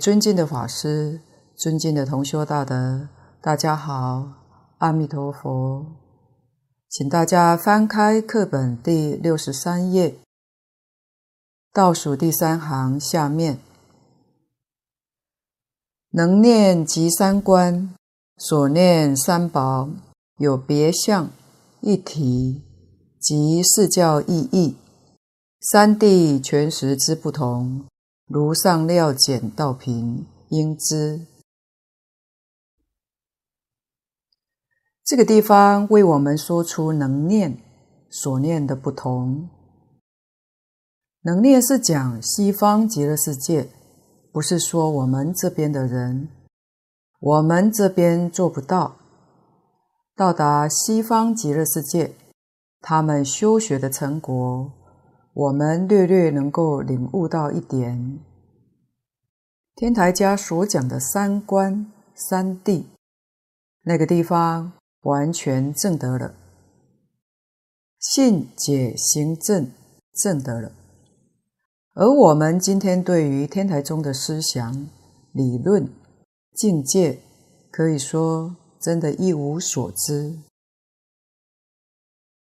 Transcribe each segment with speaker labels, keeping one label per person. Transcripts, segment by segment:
Speaker 1: 尊敬的法师，尊敬的同修大德，大家好，阿弥陀佛，请大家翻开课本第六十三页，倒数第三行下面，能念即三观，所念三宝有别相一体，即四教意义，三谛全实之不同。如上料简道平应知，这个地方为我们说出能念所念的不同。能念是讲西方极乐世界，不是说我们这边的人，我们这边做不到到达西方极乐世界，他们修学的成果。我们略略能够领悟到一点，天台家所讲的三观三谛，那个地方完全证得了，信解行证证得了。而我们今天对于天台宗的思想、理论、境界，可以说真的一无所知。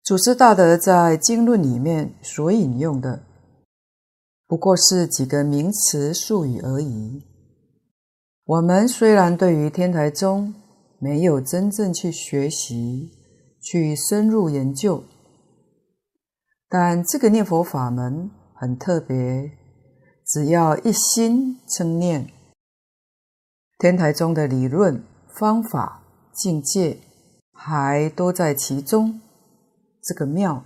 Speaker 1: 祖师大德在经论里面所引用的，不过是几个名词术语而已。我们虽然对于天台宗没有真正去学习、去深入研究，但这个念佛法门很特别，只要一心称念，天台宗的理论、方法、境界还都在其中。这个妙，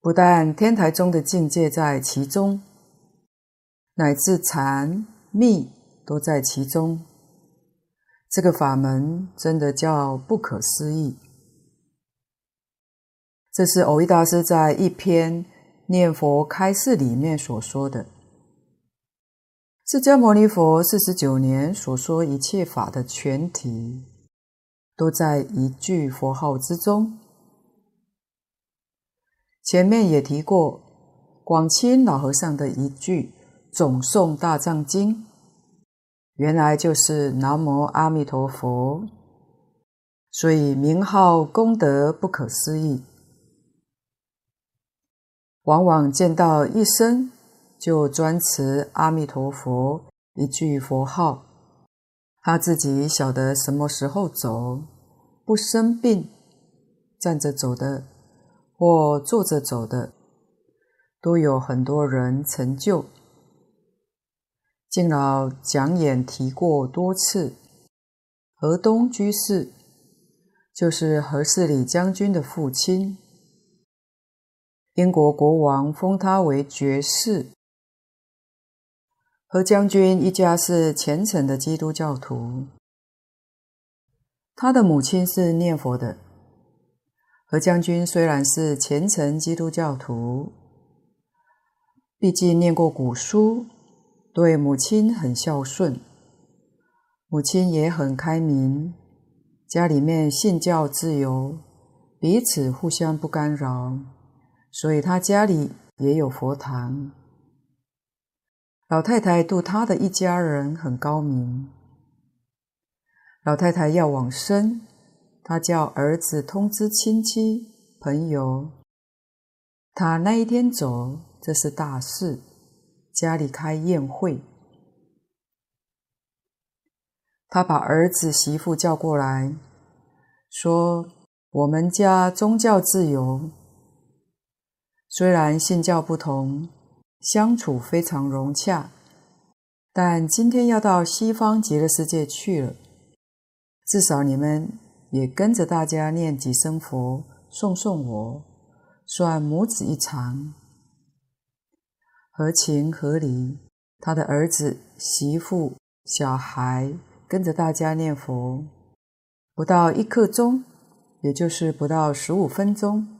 Speaker 1: 不但天台宗的境界在其中，乃至禅密都在其中。这个法门真的叫不可思议。这是蕅益大师在一篇念佛开示里面所说的。释迦牟尼佛四十九年所说一切法的全体。都在一句佛号之中。前面也提过，广钦老和尚的一句总诵大藏经，原来就是南无阿弥陀佛，所以名号功德不可思议。往往见到一生就专持阿弥陀佛一句佛号。他自己晓得什么时候走，不生病，站着走的或坐着走的，都有很多人成就。敬老讲演提过多次，河东居士就是何世礼将军的父亲，英国国王封他为爵士。何将军一家是虔诚的基督教徒，他的母亲是念佛的。何将军虽然是虔诚基督教徒，毕竟念过古书，对母亲很孝顺，母亲也很开明，家里面信教自由，彼此互相不干扰，所以他家里也有佛堂。老太太度他的一家人很高明。老太太要往生，他叫儿子通知亲戚朋友。他那一天走，这是大事，家里开宴会。他把儿子媳妇叫过来，说：“我们家宗教自由，虽然信教不同。”相处非常融洽，但今天要到西方极乐世界去了，至少你们也跟着大家念几声佛，送送我，算母子一场，合情合理。他的儿子、媳妇、小孩跟着大家念佛，不到一刻钟，也就是不到十五分钟，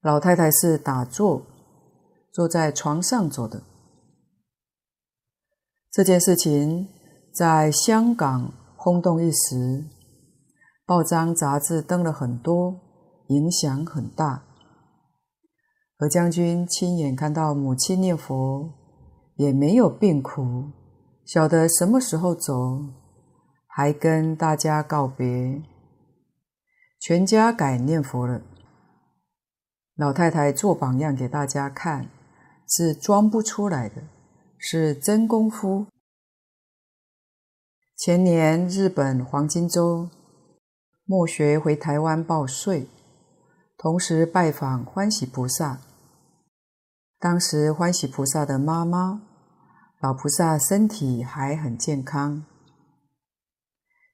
Speaker 1: 老太太是打坐。坐在床上走的这件事情，在香港轰动一时，报章杂志登了很多，影响很大。何将军亲眼看到母亲念佛，也没有病苦，晓得什么时候走，还跟大家告别，全家改念佛了。老太太做榜样给大家看，是装不出来的，是真功夫。前年日本黄金周，末学回台湾报税，同时拜访欢喜菩萨。当时欢喜菩萨的妈妈，老菩萨身体还很健康。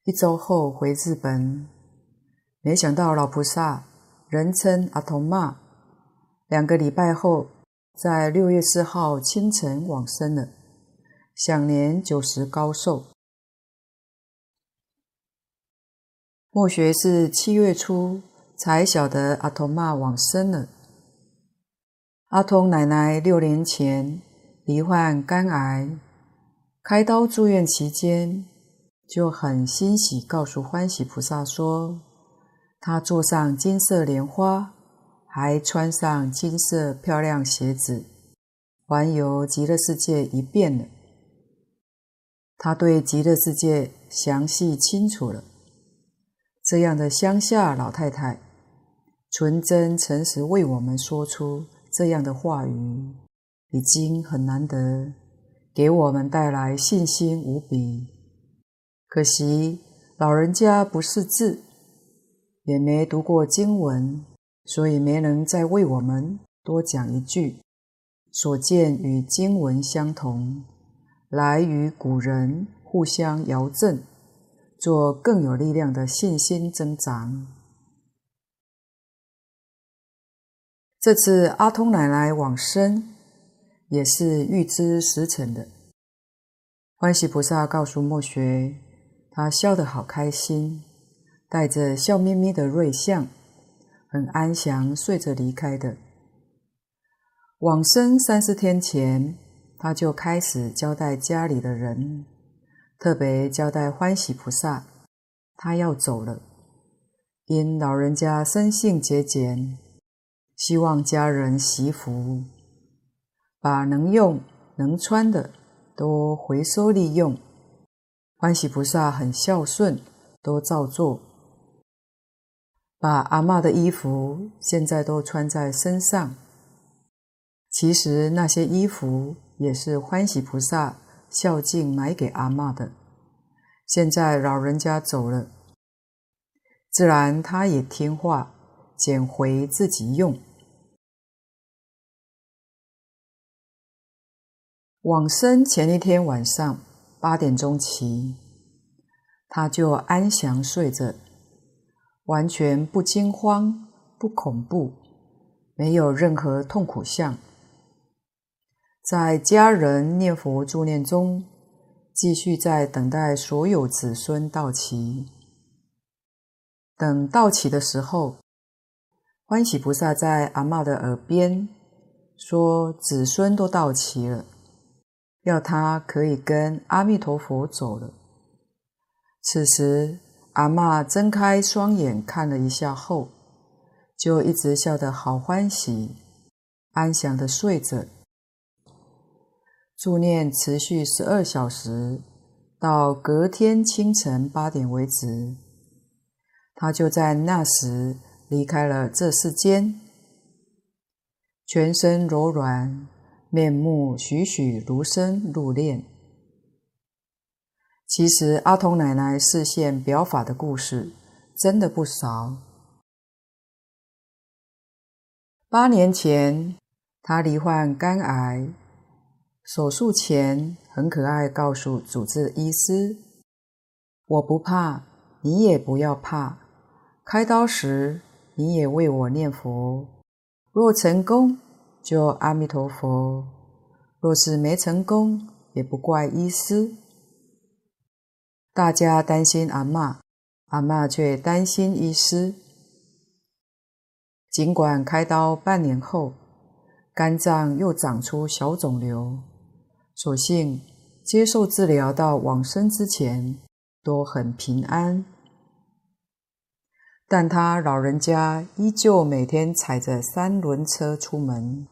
Speaker 1: 一周后回日本，没想到老菩萨人称阿童妈，两个礼拜后，在六月四号清晨往生了，享年九十高寿。末学是七月初才晓得阿童妈往生了。阿童奶奶六年前罹患肝癌，开刀住院期间就很欣喜，告诉欢喜菩萨说：“她坐上金色莲花，还穿上金色漂亮鞋子，环游极乐世界一遍了。他对极乐世界详细清楚了。”这样的乡下老太太，纯真诚实为我们说出这样的话语，已经很难得，给我们带来信心无比。可惜老人家不识字，也没读过经文，所以没能再为我们多讲一句。所见与经文相同，来与古人互相遥证。做更有力量的信心增长。这次阿通奶奶往生，也是预知时辰的。欢喜菩萨告诉莫学，他笑得好开心，带着笑眯眯的瑞相，很安详睡着离开的。往生三四天前，他就开始交代家里的人。特别交代欢喜菩萨，他要走了，因老人家生性节俭，希望家人惜福，把能用能穿的都回收利用。欢喜菩萨很孝顺，都照做，把阿嬷的衣服现在都穿在身上。其实那些衣服也是欢喜菩萨。孝敬买给阿嬷的，现在老人家走了，自然他也听话，捡回自己用。往生前一天晚上八点钟起，他就安详睡着，完全不惊慌、不恐怖，没有任何痛苦相。在家人念佛助念中，继续在等待所有子孙到齐。等到齐的时候，欢喜菩萨在阿妈的耳边说：“子孙都到齐了，要他可以跟阿弥陀佛走了。”此时，阿嬷睁开双眼看了一下后，就一直笑得好欢喜，安详地睡着。助念持续十二小时，到隔天清晨八点为止。他就在那时离开了这世间，全身柔软，面目栩栩如生入殓。其实阿童奶奶示现表法的故事真的不少。八年前，她罹患肝癌。手术前很可爱，告诉主治医师：“我不怕，你也不要怕。开刀时你也为我念佛，若成功就阿弥陀佛；若是没成功，也不怪医师。”大家担心阿嬷，阿嬷却担心医师。尽管开刀半年后，肝脏又长出小肿瘤。所幸接受治疗到往生之前都很平安。但他老人家依旧每天踩着三轮车出门，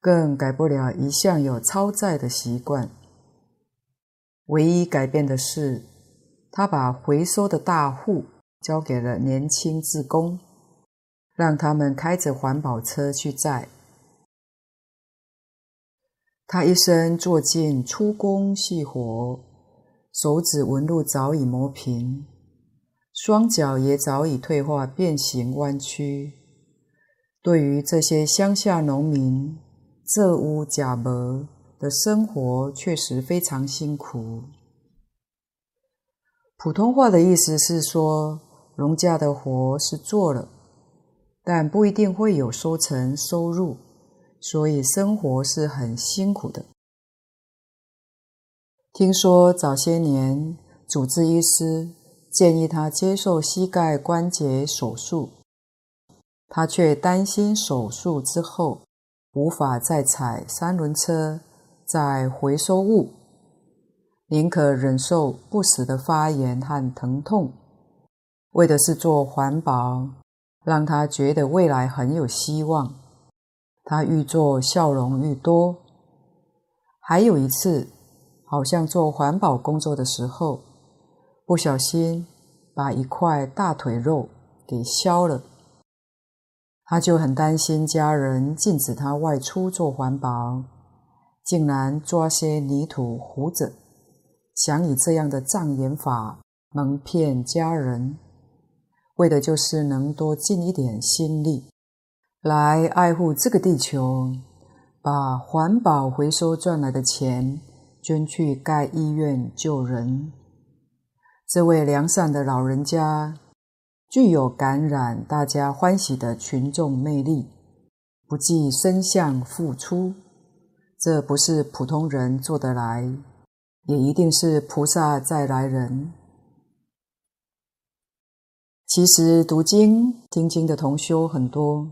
Speaker 1: 更改不了一向有超载的习惯。唯一改变的是，他把回收的大户交给了年轻志工，让他们开着环保车去载。他一生做尽粗工细活，手指纹路早已磨平，双脚也早已退化变形弯曲。对于这些乡下农民，这屋假磨的生活确实非常辛苦。普通话的意思是说，农家的活是做了，但不一定会有收成收入。所以生活是很辛苦的。听说早些年主治医师建议他接受膝盖关节手术，他却担心手术之后无法再踩三轮车在回收物，宁可忍受不死的发炎和疼痛，为的是做环保，让他觉得未来很有希望。他愈做笑容愈多。还有一次，好像做环保工作的时候，不小心把一块大腿肉给削了，他就很担心家人禁止他外出做环保，竟然抓些泥土糊着，想以这样的障眼法蒙骗家人，为的就是能多尽一点心力。来爱护这个地球，把环保回收赚来的钱捐去盖医院救人。这位良善的老人家具有感染大家欢喜的群众魅力，不计身相付出，这不是普通人做得来，也一定是菩萨再来人。其实读经听经的同修很多。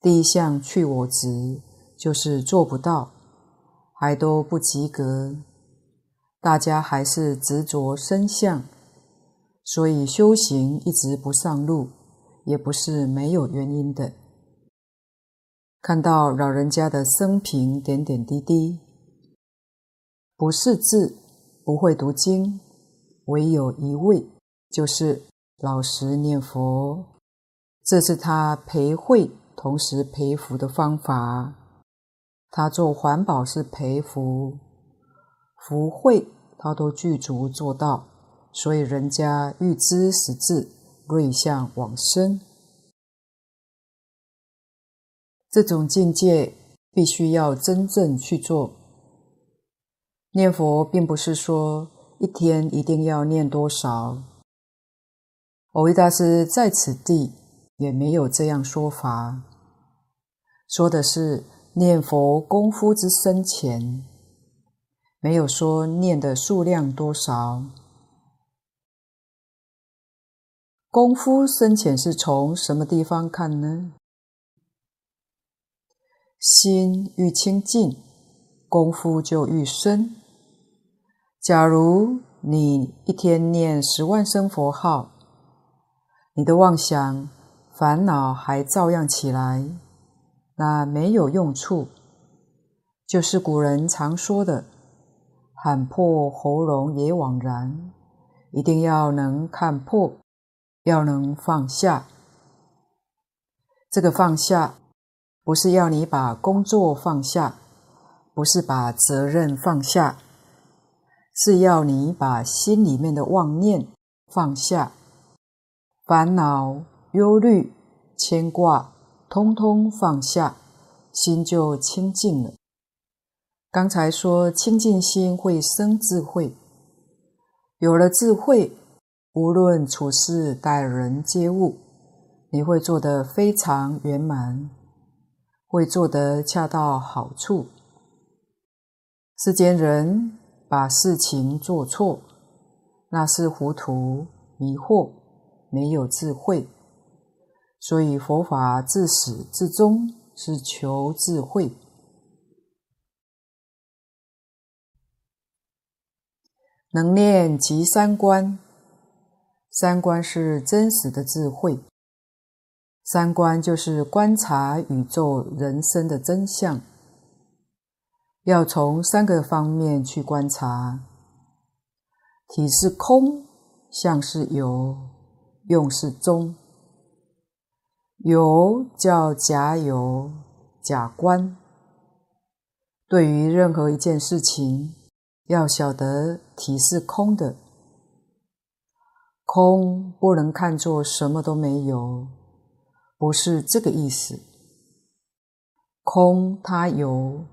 Speaker 1: 第一项去我执，就是做不到，还都不及格。大家还是执着身相，所以修行一直不上路，也不是没有原因的。看到老人家的生平点点滴滴，不识字，不会读经，唯有一味，就是老实念佛，这是他培慧。同时培福的方法，他做环保是培福，福慧他都具足做到，所以人家欲知实质，瑞相往生。这种境界必须要真正去做。念佛并不是说一天一定要念多少，蕅益大师在此地。也没有这样说法，说的是念佛功夫之深浅，没有说念的数量多少。功夫深浅是从什么地方看呢？心愈清净，功夫就愈深。假如你一天念十万声佛号，你的妄想。烦恼还照样起来，那没有用处。就是古人常说的“喊破喉咙也枉然”，一定要能看破，要能放下。这个放下，不是要你把工作放下，不是把责任放下，是要你把心里面的妄念放下，烦恼。忧虑、牵挂，通通放下，心就清净了。刚才说清净心会生智慧，有了智慧，无论处事待人接物，你会做得非常圆满，会做得恰到好处。世间人把事情做错，那是糊涂、迷惑，没有智慧。所以佛法自始至终是求智慧，能念及三观。三观是真实的智慧，三观就是观察宇宙人生的真相，要从三个方面去观察：体是空，相是有，用是中。有叫假有，假观。对于任何一件事情，要晓得体是空的，空不能看作什么都没有，不是这个意思。空它有，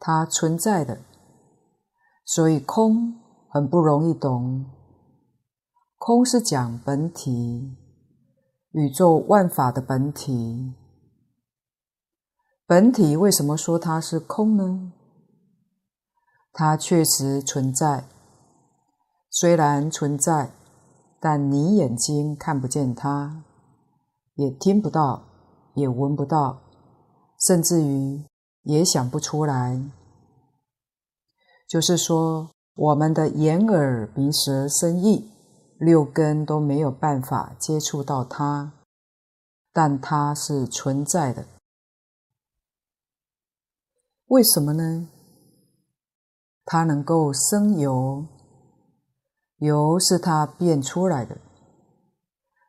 Speaker 1: 它存在的，所以空很不容易懂。空是讲本体，宇宙万法的本体。本体为什么说它是空呢？它确实存在，虽然存在，但你眼睛看不见它，也听不到，也闻不到，甚至于也想不出来。就是说，我们的眼、耳、鼻、舌、身、意六根都没有办法接触到它，但它是存在的。为什么呢？它能够生油，油是它变出来的。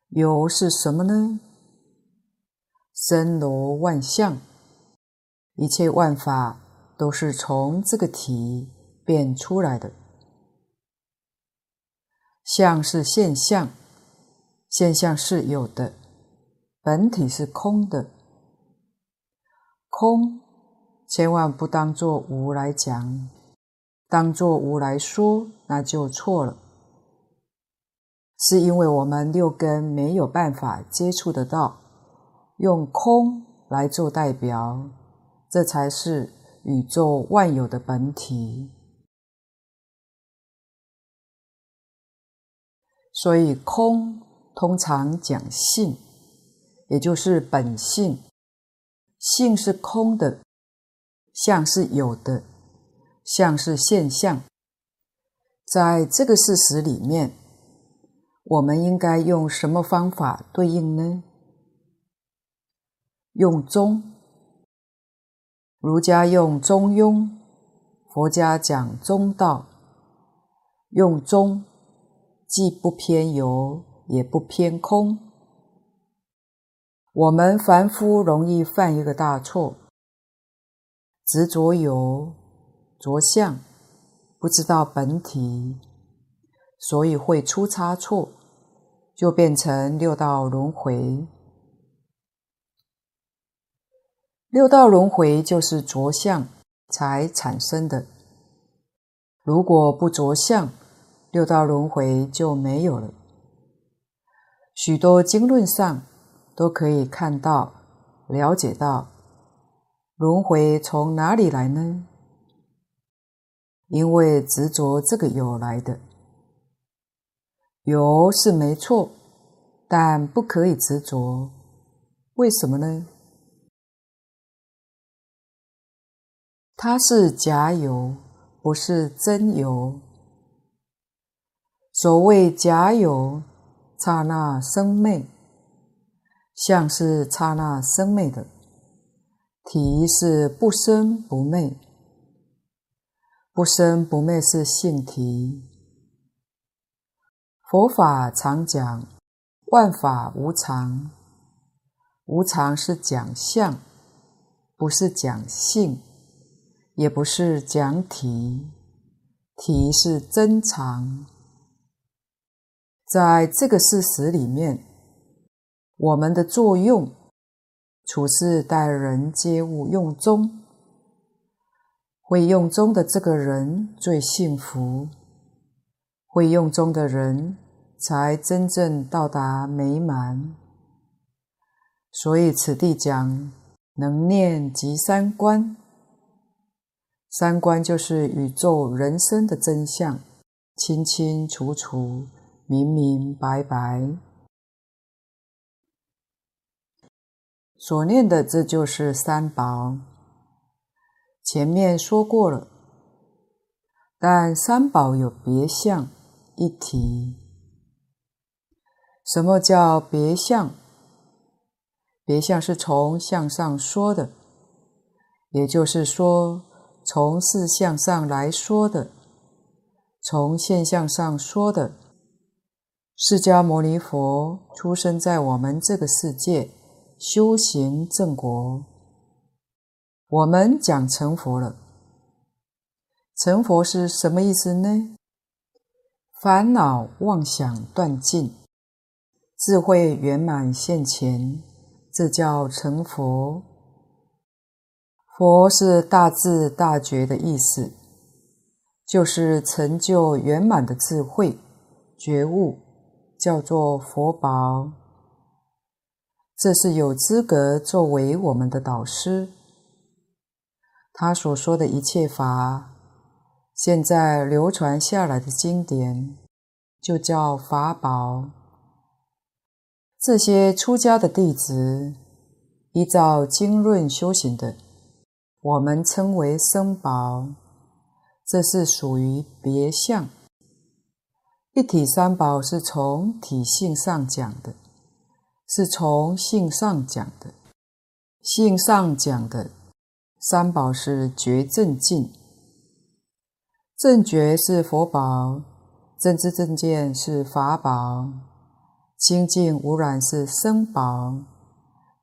Speaker 1: 油是什么呢？森罗万象，一切万法都是从这个体变出来的。相是现象，现象是有的，本体是空的，空。千万不当作无来讲，当作无来说，那就错了。是因为我们六根没有办法接触得到，用空来做代表，这才是宇宙万有的本体。所以空通常讲性，也就是本性，性是空的。相是有的，相是现象。在这个事实里面，我们应该用什么方法对应呢？用中，儒家用中庸，佛家讲中道。用中，既不偏有，也不偏空。我们凡夫容易犯一个大错。执着有，着相，不知道本体，所以会出差错，就变成六道轮回。六道轮回就是着相才产生的。如果不着相，六道轮回就没有了。许多经论上都可以看到、了解到。轮回从哪里来呢？因为执着这个有来的，有是没错，但不可以执着。为什么呢？它是假有，不是真有。所谓假有，刹那生灭，相是刹那生灭的。体是不生不灭，不生不灭是性体。佛法常讲万法无常，无常是讲相，不是讲性，也不是讲体，体是真常。在这个事实里面，我们的作用。处事待人接物用中，会用中的这个人最幸福，会用中的人才真正到达美满。所以此地讲能念即三观，三观就是宇宙人生的真相，清清楚楚，明明白白。所念的这就是三宝，前面说过了。但三宝有别相一体，什么叫别相？别相是从相上说的，也就是说，从事相上来说的，从现象上说的。释迦牟尼佛出生在我们这个世界，修行正果。我们讲成佛了，成佛是什么意思呢？烦恼妄想断尽，智慧圆满现前。这叫成佛。佛是大智大觉的意思，就是成就圆满的智慧觉悟，叫做佛宝。这是有资格作为我们的导师。他所说的一切法，现在流传下来的经典，就叫法宝。这些出家的弟子，依照经论修行的，我们称为生宝，这是属于别相。一体三宝是从体性上讲的，是从性上讲的。性上讲的三宝是觉正净，正觉是佛宝，正知正见是法宝。清净无染是僧宝，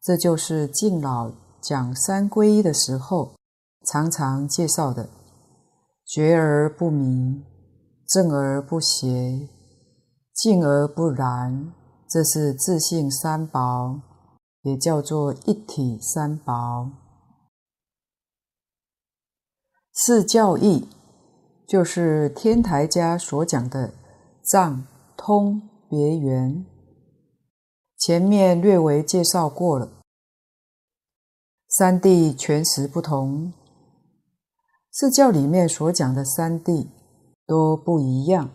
Speaker 1: 这就是敬老讲三皈依的时候常常介绍的。觉而不迷，正而不邪，静而不染，这是自性三宝，也叫做一体三宝。四教义就是天台家所讲的藏、通、别、圆。前面略微介绍过了，三谛全实不同。四教里面所讲的三谛都不一样，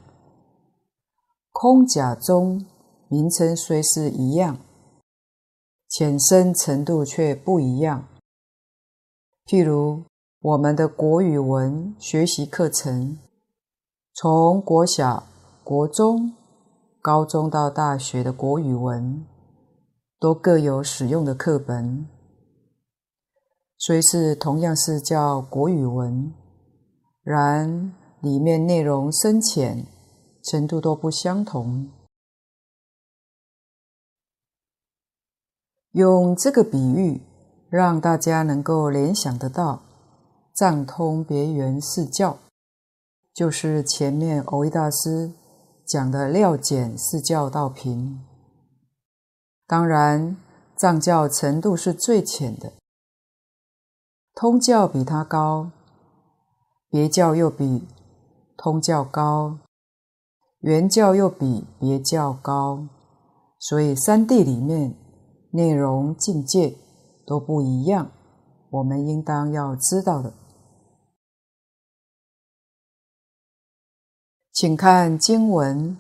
Speaker 1: 空假中名称虽是一样，浅深程度却不一样。譬如我们的国语文学习课程，从国小、国中、高中到大学的国语文。都各有使用的课本，虽是同样是叫国语文，然里面内容深浅程度都不相同。用这个比喻，让大家能够联想得到，藏通别圆四教，就是前面欧一大师讲的料简四教道品。当然，藏教程度是最浅的，通教比它高，别教又比通教高，圆教又比别教高，所以三地里面内容境界都不一样，我们应当要知道的。请看经文，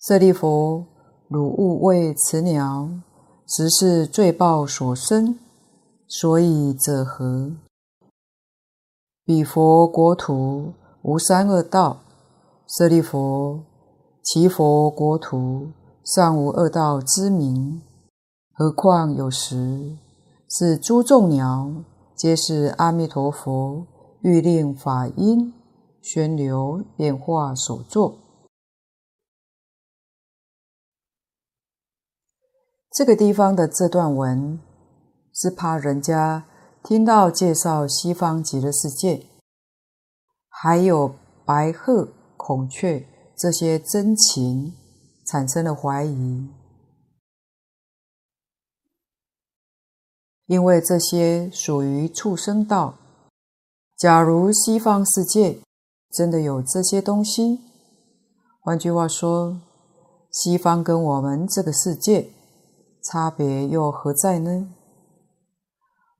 Speaker 1: 舍利弗。汝勿为此鸟，实是罪报所生，所以者何？彼佛国土无三恶道，舍利弗，其佛国土尚无恶道之名，何况有时？是诸众鸟，皆是阿弥陀佛欲令法音宣流变化所作。这个地方的这段文是怕人家听到介绍西方极乐世界，还有白鹤、孔雀这些珍禽，产生了怀疑，因为这些属于畜生道。假如西方世界真的有这些东西，换句话说，西方跟我们这个世界。差别又何在呢？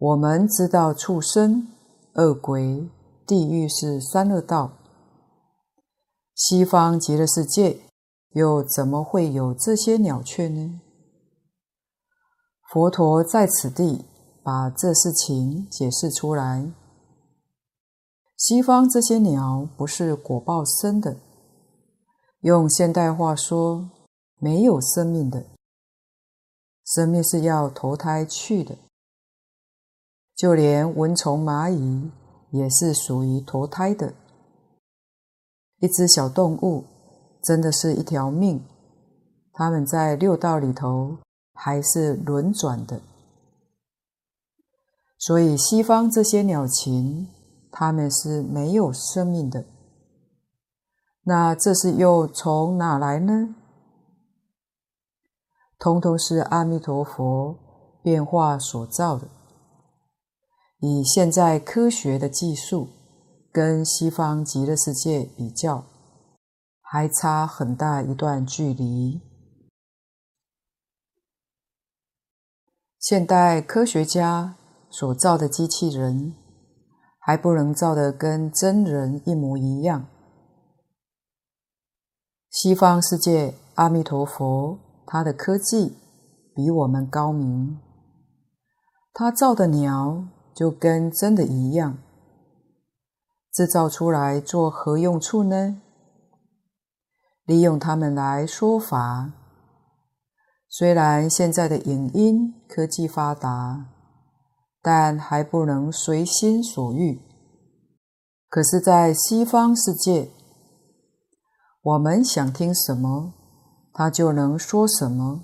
Speaker 1: 我们知道畜生、恶鬼、地狱是三恶道，西方极乐世界又怎么会有这些鸟雀呢？佛陀在此地把这事情解释出来。西方这些鸟不是果报生的，用现代话说，没有生命的，生命是要投胎去的。就连蚊虫、蚂蚁也是属于投胎的。一只小动物真的是一条命，它们在六道里头还是轮转的。所以西方这些鸟禽，它们是没有生命的。那这是又从哪来呢？通通是阿弥陀佛变化所造的。以现在科学的技术跟西方极乐世界比较，还差很大一段距离。现代科学家所造的机器人，还不能造得跟真人一模一样。西方世界阿弥陀佛，他的科技比我们高明，他造的鸟就跟真的一样。制造出来做何用处呢？利用它们来说法。虽然现在的影音科技发达，但还不能随心所欲。可是，在西方世界，我们想听什么，他就能说什么，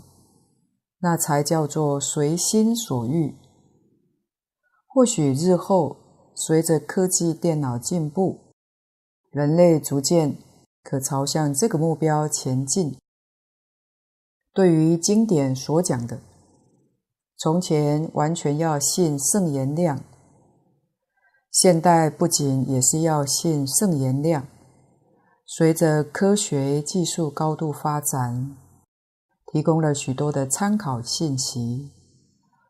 Speaker 1: 那才叫做随心所欲。或许日后随着科技电脑进步，人类逐渐可朝向这个目标前进。对于经典所讲的，从前完全要信圣言量，现代不仅也是要信圣言量。随着科学技术高度发展，提供了许多的参考信息，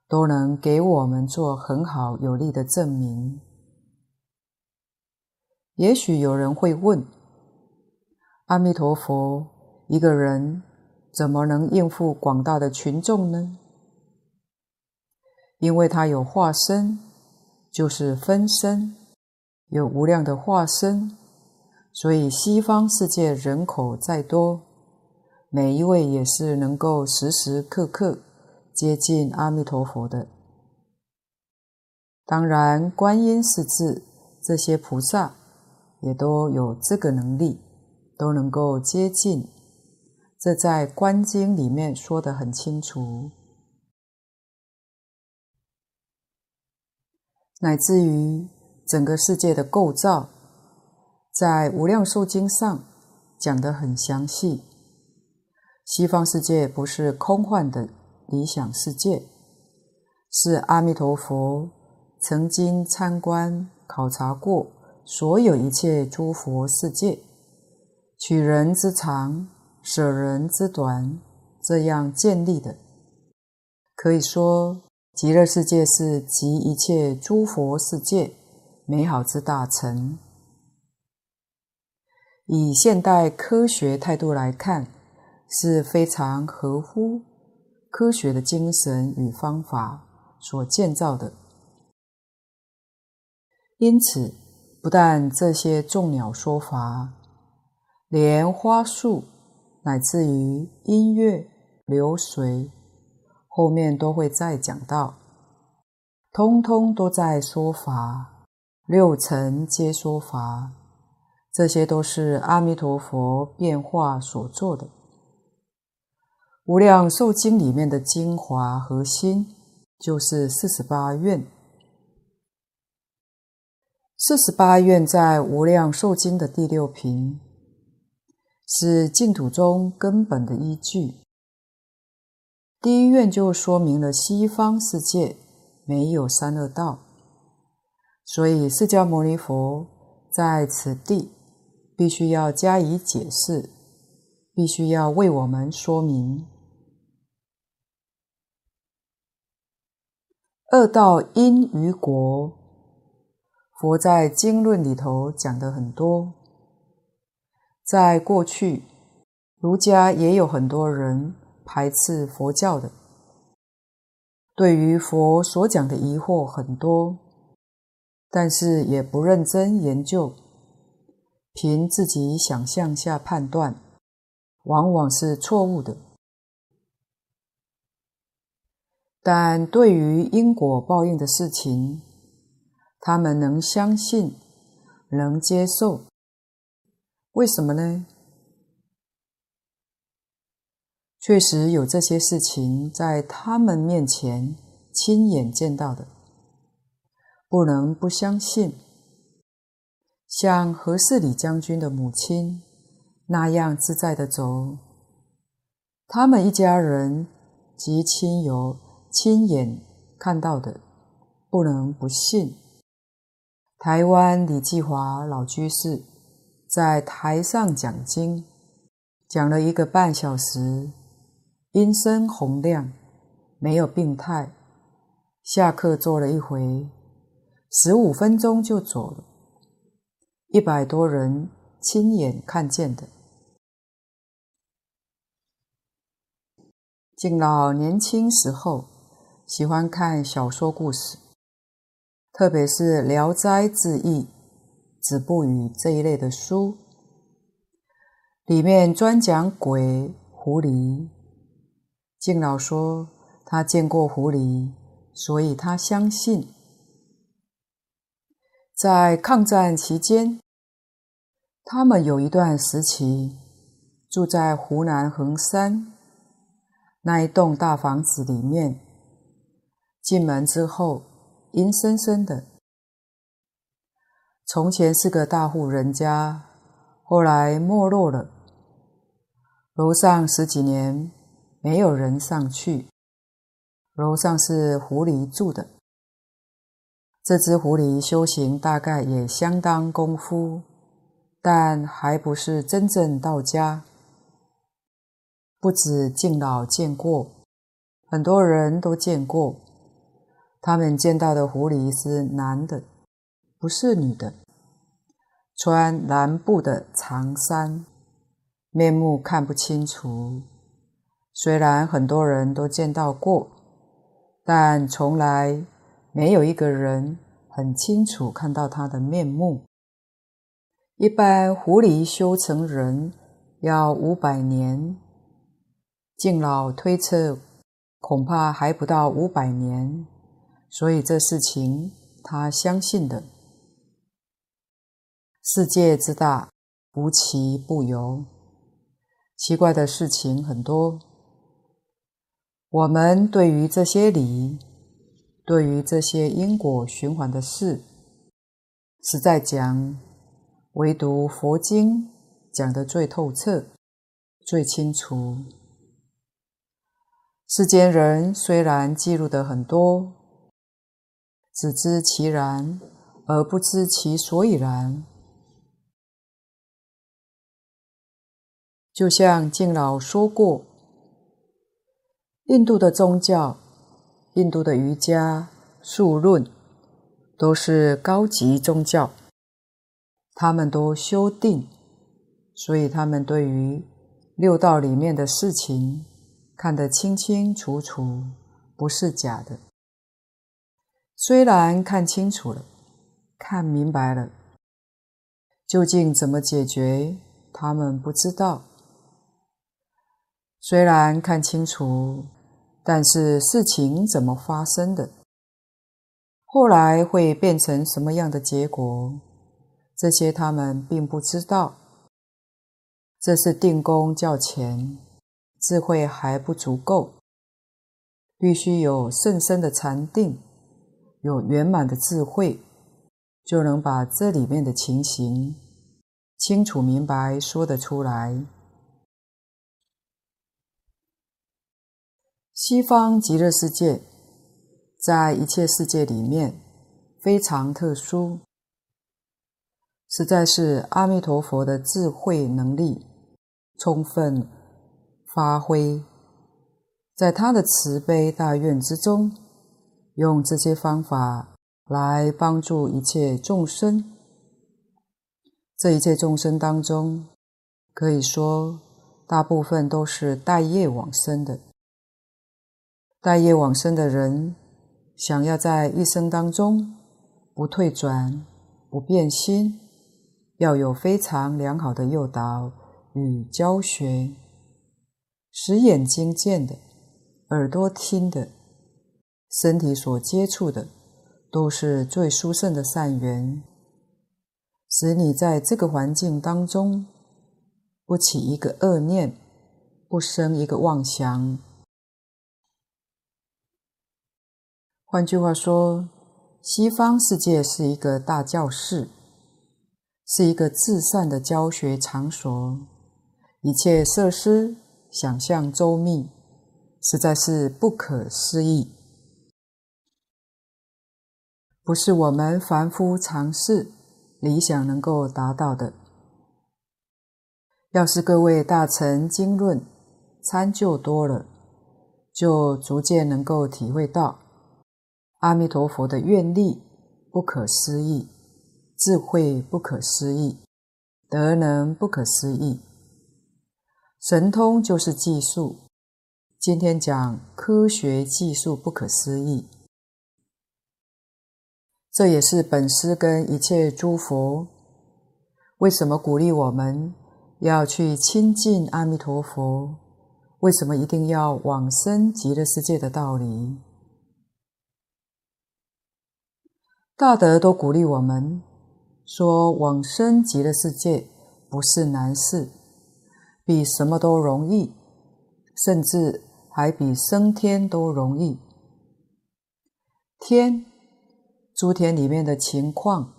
Speaker 1: 都能给我们做很好有力的证明。也许有人会问：阿弥陀佛，一个人怎么能应付广大的群众呢？因为他有化身，就是分身，有无量的化身。所以，西方世界人口再多，每一位也是能够时时刻刻接近阿弥陀佛的。当然，观音、是至这些菩萨也都有这个能力，都能够接近。这在《观经》里面说得很清楚，乃至于整个世界的构造。在《无量寿经》上讲得很详细，西方世界不是空幻的理想世界，是阿弥陀佛曾经参观考察过所有一切诸佛世界，取人之长，舍人之短，这样建立的。可以说，极乐世界是集一切诸佛世界美好之大成。以现代科学态度来看，是非常合乎科学的精神与方法所建造的。因此，不但这些众鸟说法，连花树，乃至于音乐、流水，后面都会再讲到，通通都在说法，六尘皆说法。这些都是阿弥陀佛变化所做的。《无量寿经》里面的精华核心就是四十八愿。四十八愿在《无量寿经》的第六品，是净土中根本的依据。第一愿就说明了西方世界没有三恶道，所以释迦牟尼佛在此地。必须要加以解释，必须要为我们说明。恶道因与果，佛在经论里头讲的很多。在过去，儒家也有很多人排斥佛教的，对于佛所讲的疑惑很多，但是也不认真研究。凭自己想象下判断，往往是错误的。但对于因果报应的事情，他们能相信，能接受。为什么呢？确实有这些事情在他们面前亲眼见到的，不能不相信。像何世礼将军的母亲那样自在的走，他们一家人及亲友亲眼看到的，不能不信。台湾李继华老居士在台上讲经，讲了一个半小时，音声洪亮，没有病态。下课坐了一回，十五分钟就走了。一百多人亲眼看见的。敬老年轻时候喜欢看小说故事，特别是《聊斋志异》《子不语》这一类的书，里面专讲鬼、狐狸。敬老说他见过狐狸，所以他相信。在抗战期间，他们有一段时期住在湖南衡山那一栋大房子里面。进门之后，阴森森的。从前是个大户人家，后来没落了。楼上十几年没有人上去。楼上是狐狸住的。这只狐狸修行大概也相当功夫，但还不是真正到家。不止敬老见过，很多人都见过。他们见到的狐狸是男的，不是女的，穿蓝布的长衫，面目看不清楚。虽然很多人都见到过，但从来。没有一个人很清楚看到他的面目。一般狐狸修成人要五百年，敬老推测恐怕还不到五百年，所以这事情他相信的。世界之大，无奇不有，奇怪的事情很多。我们对于这些理。对于这些因果循环的事，实在讲，唯独佛经讲得最透彻、最清楚。世间人虽然记录得很多，只知其然，而不知其所以然。就像敬老说过，印度的宗教。印度的瑜伽、数论都是高级宗教，他们都修定，所以他们对于六道里面的事情看得清清楚楚，不是假的。虽然看清楚了，看明白了，究竟怎么解决，他们不知道。虽然看清楚。但是事情怎么发生的？后来会变成什么样的结果？这些他们并不知道。这是定功较浅，智慧还不足够，必须有甚深的禅定，有圆满的智慧，就能把这里面的情形清楚明白说得出来。西方极乐世界，在一切世界里面非常特殊，实在是阿弥陀佛的智慧能力充分发挥，在他的慈悲大愿之中，用这些方法来帮助一切众生。这一切众生当中，可以说大部分都是带业往生的。带业往生的人，想要在一生当中不退转、不变心，要有非常良好的诱导与教学，使眼睛见的、耳朵听的、身体所接触的都是最殊胜的善缘，使你在这个环境当中不起一个恶念，不生一个妄想。换句话说，西方世界是一个大教室，是一个至善的教学场所，一切设施想象周密，实在是不可思议，不是我们凡夫常识理想能够达到的。要是各位大乘经论参就多了，就逐渐能够体会到。阿弥陀佛的愿力不可思议，智慧不可思议，德能不可思议，神通就是技术。今天讲科学技术不可思议，这也是本师跟一切诸佛为什么鼓励我们要去亲近阿弥陀佛？为什么一定要往生极乐世界的道理？大德都鼓励我们说，往生极乐世界不是难事，比什么都容易，甚至还比升天都容易。天，诸天里面的情况，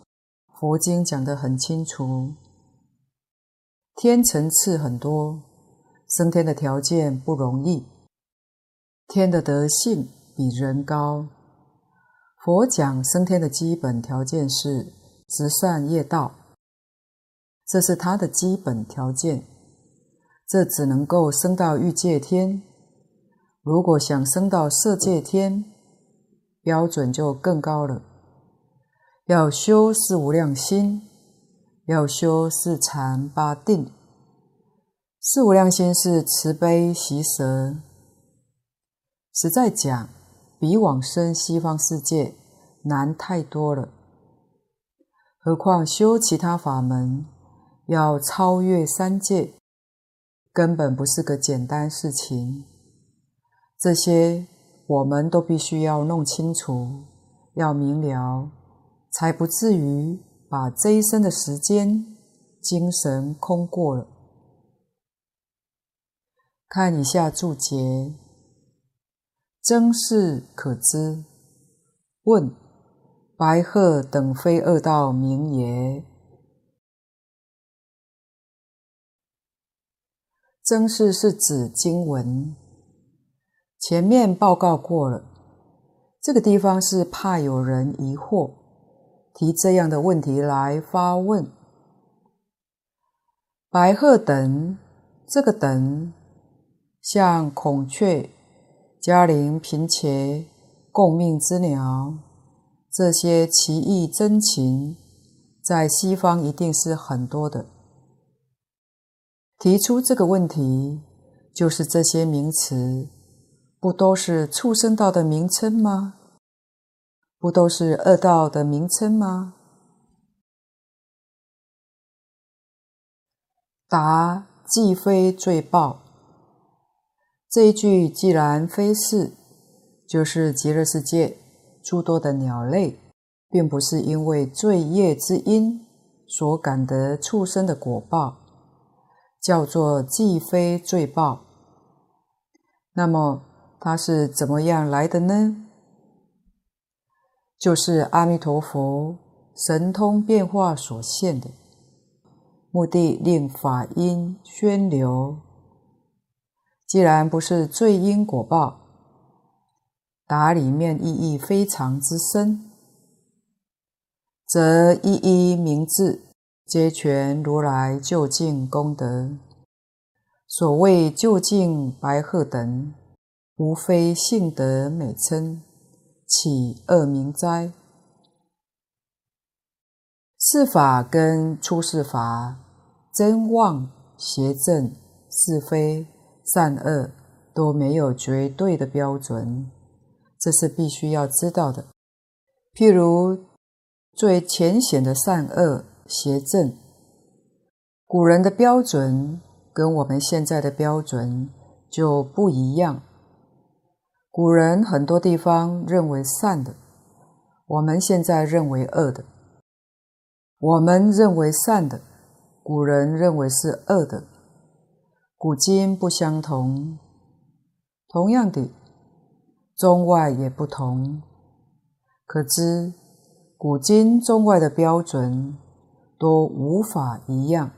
Speaker 1: 佛经讲得很清楚。天层次很多，升天的条件不容易。天的德性比人高。佛讲升天的基本条件是直善业道，这是他的基本条件。这只能够升到欲界天。如果想升到色界天，标准就更高了。要修四无量心，要修四禅八定。四无量心是慈悲喜舍，实在讲。比往生西方世界难太多了，何况修其他法门，要超越三界，根本不是个简单事情。这些我们都必须要弄清楚，要明了，才不至于把这一生的时间、精神空过了。看以下注解。曾是可知。问：白鹤等非二道名也？曾是是指经文，前面报告过了。这个地方是怕有人疑惑，提这样的问题来发问。白鹤等，这个等，像孔雀。嘉陵、频伽、共命之鸟，这些奇异珍禽，在西方一定是很多的。提出这个问题，就是这些名词，不都是畜生道的名称吗？不都是恶道的名称吗？答：既非罪报。这一句既然非是，就是极乐世界诸多的鸟类，并不是因为罪业之因所感得畜生的果报，叫做既非罪报。那么它是怎么样来的呢？就是阿弥陀佛神通变化所现的，目的令法音宣流。既然不是罪因果报，答里面意义非常之深，则一一名字皆全如来究竟功德。所谓究竟白鹤等，无非幸德美称，起恶名哉？是法跟出世法，真妄邪正是非。善恶都没有绝对的标准，这是必须要知道的。譬如最浅显的善恶邪正，古人的标准跟我们现在的标准就不一样。古人很多地方认为善的，我们现在认为恶的；我们认为善的，古人认为是恶的。古今不相同，同样的，中外也不同。可知古今中外的标准都无法一样。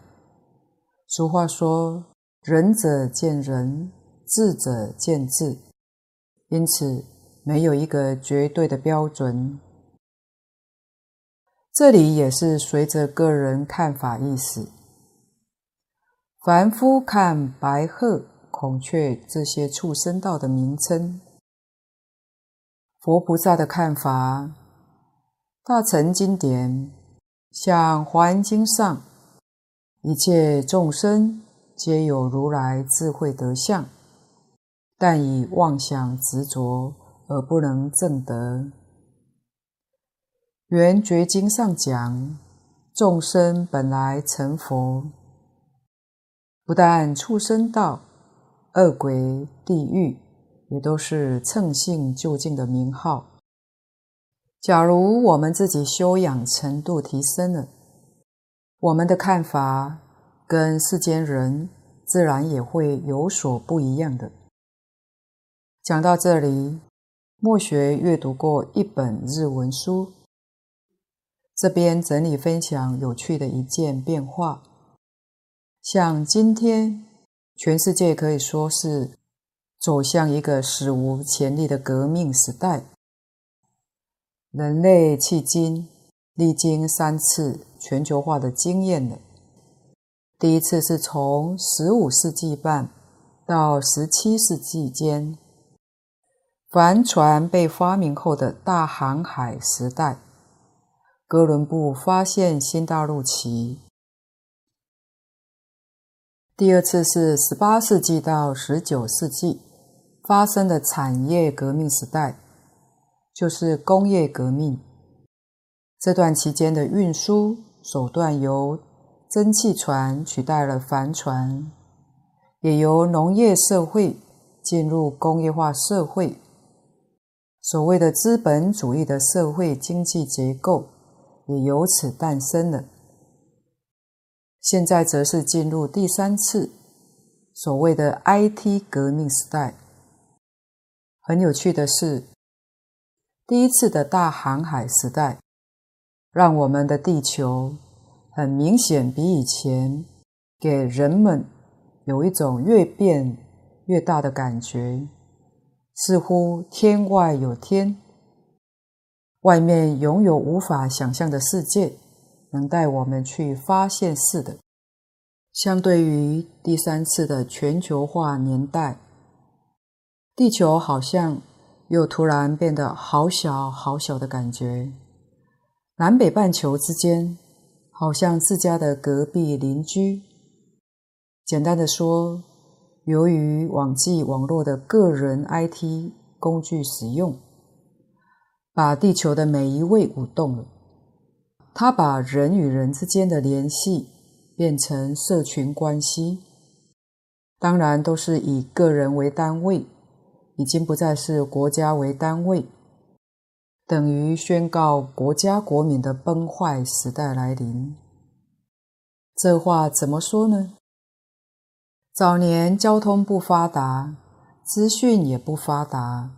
Speaker 1: 俗话说：“仁者见仁，智者见智。”因此，没有一个绝对的标准。这里也是随着个人看法意思。凡夫看白鹤、孔雀这些畜生道的名称，佛菩萨的看法，大乘经典像《华严经》上，一切众生皆有如来智慧德相。但以妄想执着而不能正得。圆觉经上讲，众生本来成佛，不但畜生道、恶鬼、地狱，也都是乘性究竟的名号。假如我们自己修养程度提升了，我们的看法跟世间人自然也会有所不一样的。讲到这里，末学阅读过一本日文书，这边整理分享有趣的一件变化。像今天，全世界可以说是走向一个史无前例的革命时代。人类迄今历经三次全球化的经验了。第一次是从十五世纪半到十七世纪间。帆船被发明后的大航海时代，哥伦布发现新大陆期。第二次是十八世纪到十九世纪发生的产业革命时代，就是工业革命。这段期间的运输手段由蒸汽船取代了帆船，也由农业社会进入工业化社会。所谓的资本主义的社会经济结构也由此诞生了。现在则是进入第三次所谓的 IT 革命时代。很有趣的是，第一次的大航海时代，让我们的地球很明显比以前给人们有一种越变越大的感觉。似乎天外有天，外面拥有无法想象的世界，能带我们去发现似的。相对于第三次的全球化年代，地球好像又突然变得好小好小的感觉。南北半球之间，好像自家的隔壁邻居。简单的说，由于网际网络的个人 IT 工具使用，把地球的每一位舞动了。它把人与人之间的联系变成社群关系，当然都是以个人为单位，已经不再是国家为单位，等于宣告国家国民的崩坏时代来临。这话怎么说呢？早年交通不发达，资讯也不发达，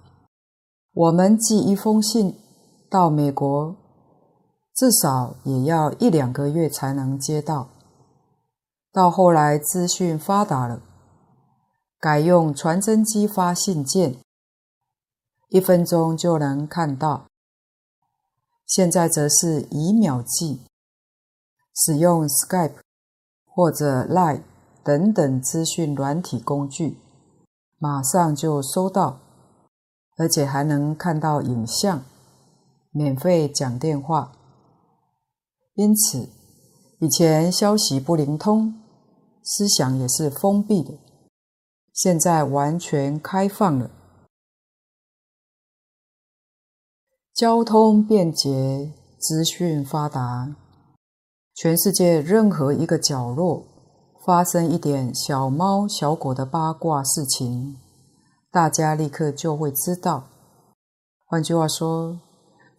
Speaker 1: 我们寄一封信到美国，至少也要一两个月才能接到。到后来资讯发达了，改用传真机发信件，一分钟就能看到。现在则是以秒计，使用 Skype 或者 Line。等等资讯软体工具，马上就收到，而且还能看到影像，免费讲电话。因此，以前消息不灵通，思想也是封闭的，现在完全开放了，交通便捷，资讯发达，全世界任何一个角落。发生一点小猫小狗的八卦事情，大家立刻就会知道。换句话说，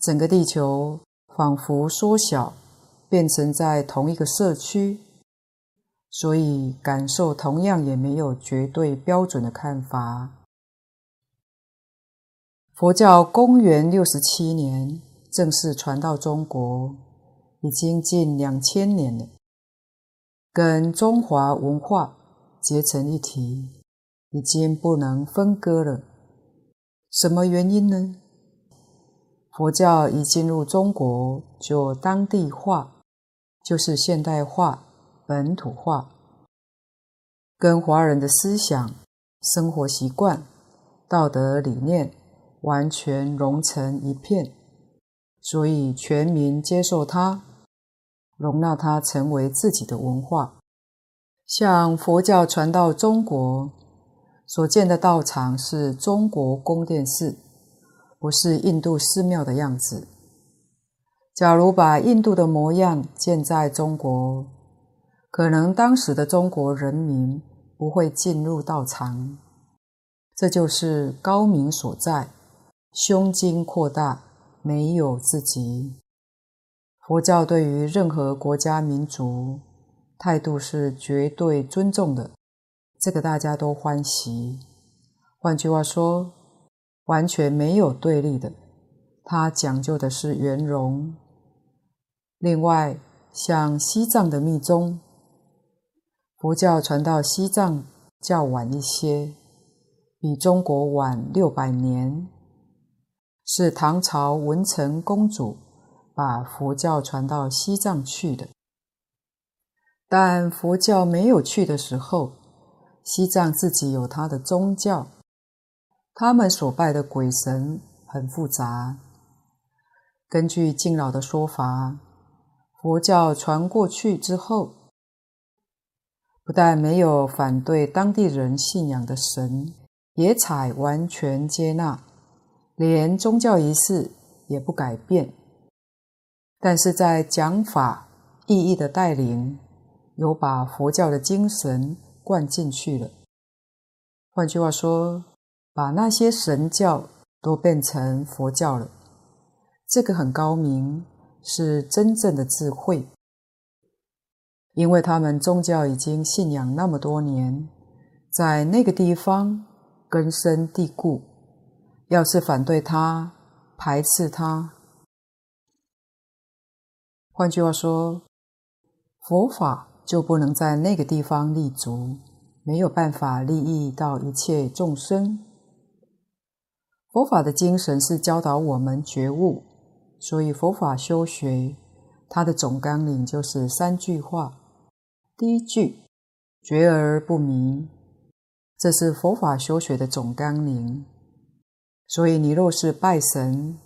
Speaker 1: 整个地球仿佛缩小，变成在同一个社区，所以感受同样也没有绝对标准的看法。佛教公元六十七年正式传到中国，已经近两千年了，跟中华文化结成一体，已经不能分割了。什么原因呢？佛教一进入中国就当地化，就是现代化、本土化，跟华人的思想、生活习惯、道德理念。完全融成一片，所以全民接受它，容纳它成为自己的文化。像佛教传到中国，所建的道场是中国宫殿式，不是印度寺庙的样子。假如把印度的模样建在中国，可能当时的中国人民不会进入道场。这就是高明所在。胸襟扩大，没有自己。佛教对于任何国家民族态度是绝对尊重的，这个大家都欢喜。换句话说，完全没有对立的，它讲究的是圆融。另外，像西藏的密宗，佛教传到西藏较晚一些，比中国晚六百年。是唐朝文成公主把佛教传到西藏去的，但佛教没有去的时候，西藏自己有它的宗教，他们所拜的鬼神很复杂。根据敬老的说法，佛教传过去之后，不但没有反对当地人信仰的神，也采完全接纳。连宗教仪式也不改变，但是在讲法意义的带领，有把佛教的精神灌进去了。换句话说，把那些神教都变成佛教了，这个很高明，是真正的智慧。因为他们宗教已经信仰那么多年，在那个地方根深蒂固。要是反对他，排斥他，换句话说，佛法就不能在那个地方立足，没有办法利益到一切众生。佛法的精神是教导我们觉悟，所以佛法修学，它的总纲领就是三句话。第一句，觉而不迷，这是佛法修学的总纲领。所以，你若是拜神，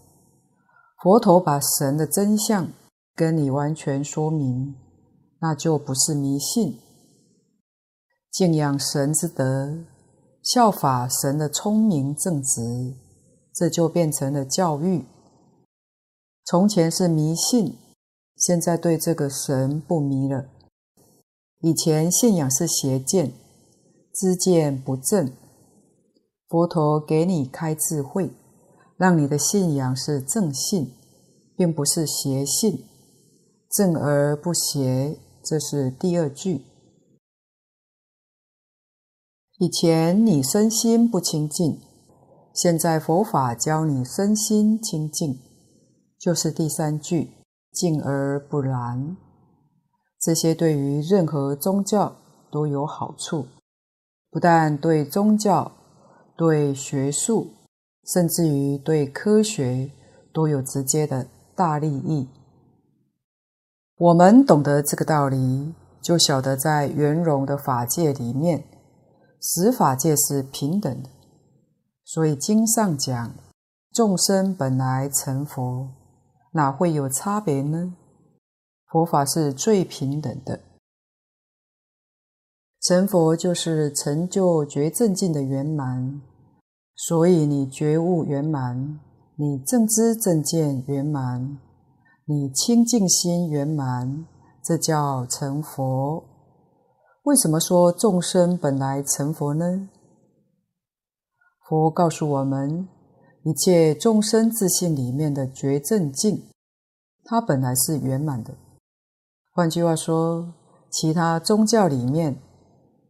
Speaker 1: 佛陀把神的真相跟你完全说明，那就不是迷信。敬仰神之德，效法神的聪明正直，这就变成了教育。从前是迷信，现在对这个神不迷了。以前信仰是邪见，知见不正。佛陀给你开智慧，让你的信仰是正信，并不是邪信。正而不邪，这是第二句。以前你身心不清净，现在佛法教你身心清净，就是第三句。静而不染，这些对于任何宗教都有好处，不但对宗教。对学术，甚至于对科学，都有直接的大利益。我们懂得这个道理，就晓得在圆融的法界里面，十法界是平等的。所以经上讲，众生本来成佛，哪会有差别呢？佛法是最平等的。成佛就是成就觉正境的圆满，所以你觉悟圆满，你正知正见圆满，你清净心圆满，这叫成佛。为什么说众生本来成佛呢？佛告诉我们，一切众生自性里面的觉正境，它本来是圆满的。换句话说，其他宗教里面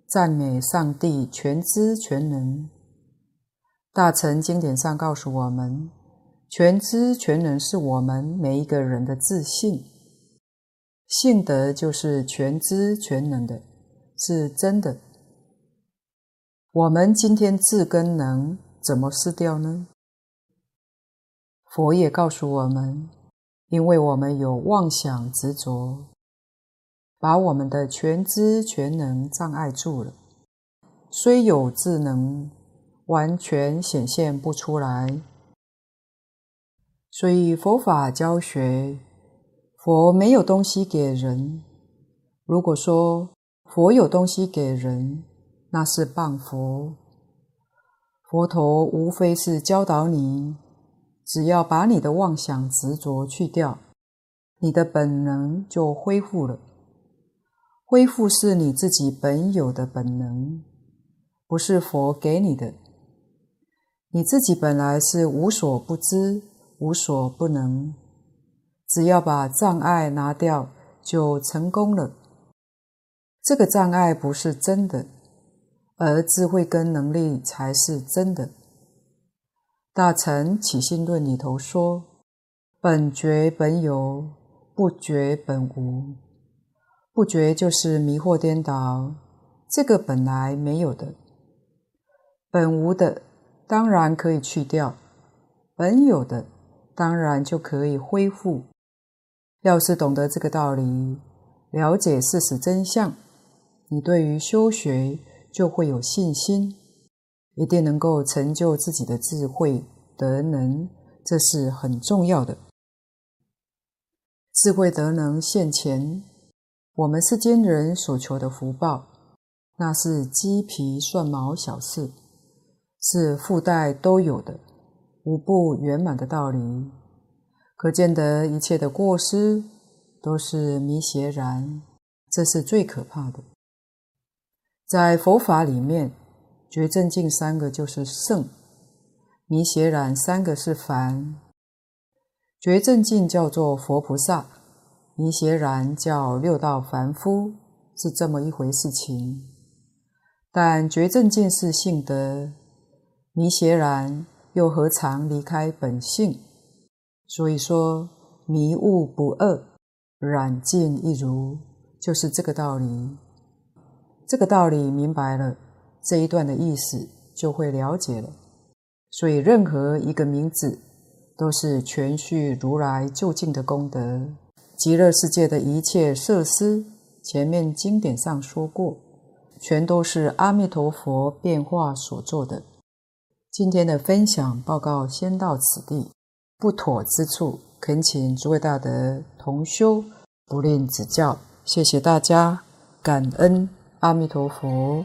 Speaker 1: 赞美上帝全知全能，大乘经典上告诉我们，全知全能是我们每一个人的自信，性德就是全知全能的，是真的。我们今天智跟能怎么失掉呢？佛也告诉我们，因为我们有妄想执着，把我们的全知全能障碍住了，虽有智能，完全显现不出来。所以佛法教学，佛没有东西给人。如果说佛有东西给人，那是谤佛。佛陀无非是教导你，只要把你的妄想执着去掉，你的本能就恢复了。恢复是你自己本有的本能，不是佛给你的。你自己本来是无所不知、无所不能，只要把障碍拿掉，就成功了。这个障碍不是真的。而智慧跟能力才是真的。大乘起信论里头说：“本觉本有，不觉本无。不觉就是迷惑颠倒，这个本来没有的。本无的当然可以去掉，本有的当然就可以恢复。要是懂得这个道理，了解事实真相，你对于修学。”就会有信心，一定能够成就自己的智慧德能，这是很重要的。智慧德能现前，我们世间人所求的福报，那是鸡皮蒜毛小事，是附带都有的，无不圆满的道理。可见得一切的过失都是迷邪然，这是最可怕的。在佛法里面，觉正净三个就是圣，迷邪染三个是凡。觉正净叫做佛菩萨，迷邪染叫六道凡夫，是这么一回事情。但觉正净是性德，迷邪染又何尝离开本性？所以说迷悟不二，染净一如，就是这个道理。这个道理明白了，这一段的意思就会了解了。所以，任何一个名字都是全续如来究竟的功德。极乐世界的一切设施，前面经典上说过，全都是阿弥陀佛变化所做的。今天的分享报告先到此地，不妥之处，恳请诸位大德同修不吝指教。谢谢大家，感恩。阿弥陀佛。